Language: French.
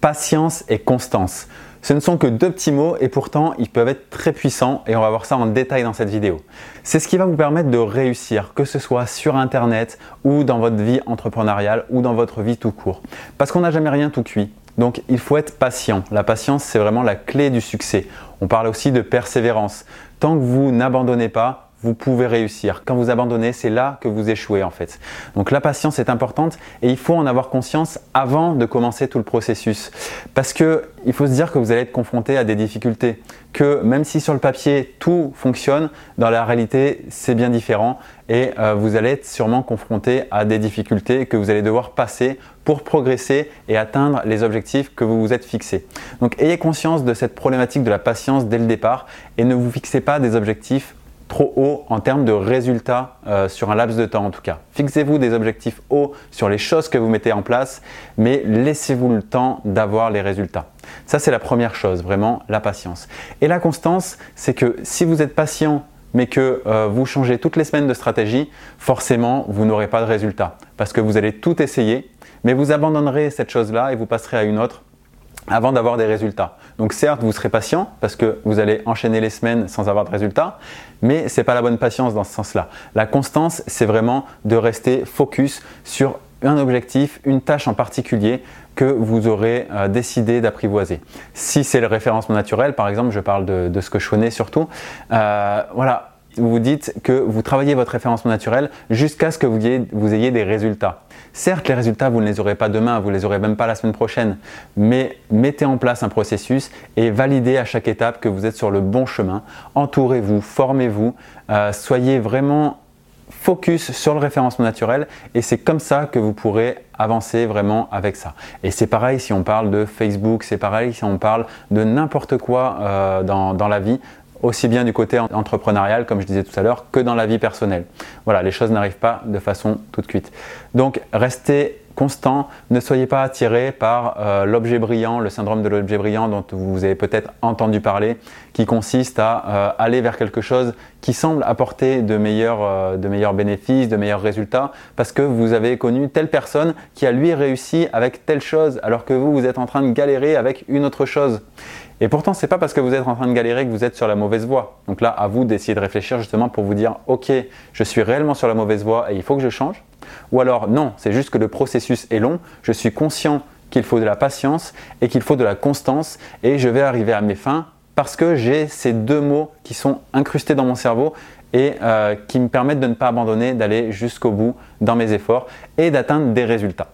Patience et constance. Ce ne sont que deux petits mots et pourtant ils peuvent être très puissants et on va voir ça en détail dans cette vidéo. C'est ce qui va vous permettre de réussir, que ce soit sur internet ou dans votre vie entrepreneuriale ou dans votre vie tout court. Parce qu'on n'a jamais rien tout cuit. Donc il faut être patient. La patience, c'est vraiment la clé du succès. On parle aussi de persévérance. Tant que vous n'abandonnez pas, vous pouvez réussir. Quand vous abandonnez, c'est là que vous échouez en fait. Donc la patience est importante et il faut en avoir conscience avant de commencer tout le processus. Parce que il faut se dire que vous allez être confronté à des difficultés. Que même si sur le papier tout fonctionne, dans la réalité c'est bien différent et euh, vous allez être sûrement confronté à des difficultés que vous allez devoir passer pour progresser et atteindre les objectifs que vous vous êtes fixés. Donc ayez conscience de cette problématique de la patience dès le départ et ne vous fixez pas des objectifs trop haut en termes de résultats euh, sur un laps de temps en tout cas. Fixez-vous des objectifs hauts sur les choses que vous mettez en place, mais laissez-vous le temps d'avoir les résultats. Ça c'est la première chose, vraiment la patience. Et la constance, c'est que si vous êtes patient mais que euh, vous changez toutes les semaines de stratégie, forcément vous n'aurez pas de résultats parce que vous allez tout essayer, mais vous abandonnerez cette chose-là et vous passerez à une autre avant d'avoir des résultats. Donc certes, vous serez patient parce que vous allez enchaîner les semaines sans avoir de résultats, mais ce n'est pas la bonne patience dans ce sens-là. La constance, c'est vraiment de rester focus sur un objectif, une tâche en particulier que vous aurez euh, décidé d'apprivoiser. Si c'est le référencement naturel, par exemple, je parle de, ce que je connais surtout, euh, voilà, vous dites que vous travaillez votre référencement naturel jusqu'à ce que vous ayez, des résultats. Certes, les résultats, vous ne les aurez pas demain, vous ne les aurez même pas la semaine prochaine, mais mettez en place un processus et validez à chaque étape que vous êtes sur le bon chemin. Entourez-vous, formez-vous, euh, soyez vraiment focus sur le référencement naturel et c'est comme ça que vous pourrez avancer vraiment avec ça. Et c'est pareil si on parle de Facebook, c'est pareil si on parle de n'importe quoi euh, dans, la vie aussi bien du côté entrepreneurial, comme je disais tout à l'heure, que dans la vie personnelle. Voilà, les choses n'arrivent pas de façon toute cuite. Donc, restez constant, ne soyez pas attiré par euh, l'objet brillant, le syndrome de l'objet brillant dont vous avez peut-être entendu parler, qui consiste à euh, aller vers quelque chose qui semble apporter de meilleurs, euh, de meilleurs bénéfices, de meilleurs résultats, parce que vous avez connu telle personne qui a lui réussi avec telle chose, alors que vous, vous êtes en train de galérer avec une autre chose. Et pourtant, c'est pas parce que vous êtes en train de galérer que vous êtes sur la mauvaise voie. Donc là, à vous d'essayer de réfléchir justement pour vous dire, ok, je suis réellement sur la mauvaise voie et il faut que je change. Ou alors, non, c'est juste que le processus est long. Je suis conscient qu'il faut de la patience et qu'il faut de la constance et je vais arriver à mes fins parce que j'ai ces deux mots qui sont incrustés dans mon cerveau et euh, qui me permettent de ne pas abandonner, d'aller jusqu'au bout dans mes efforts et d'atteindre des résultats.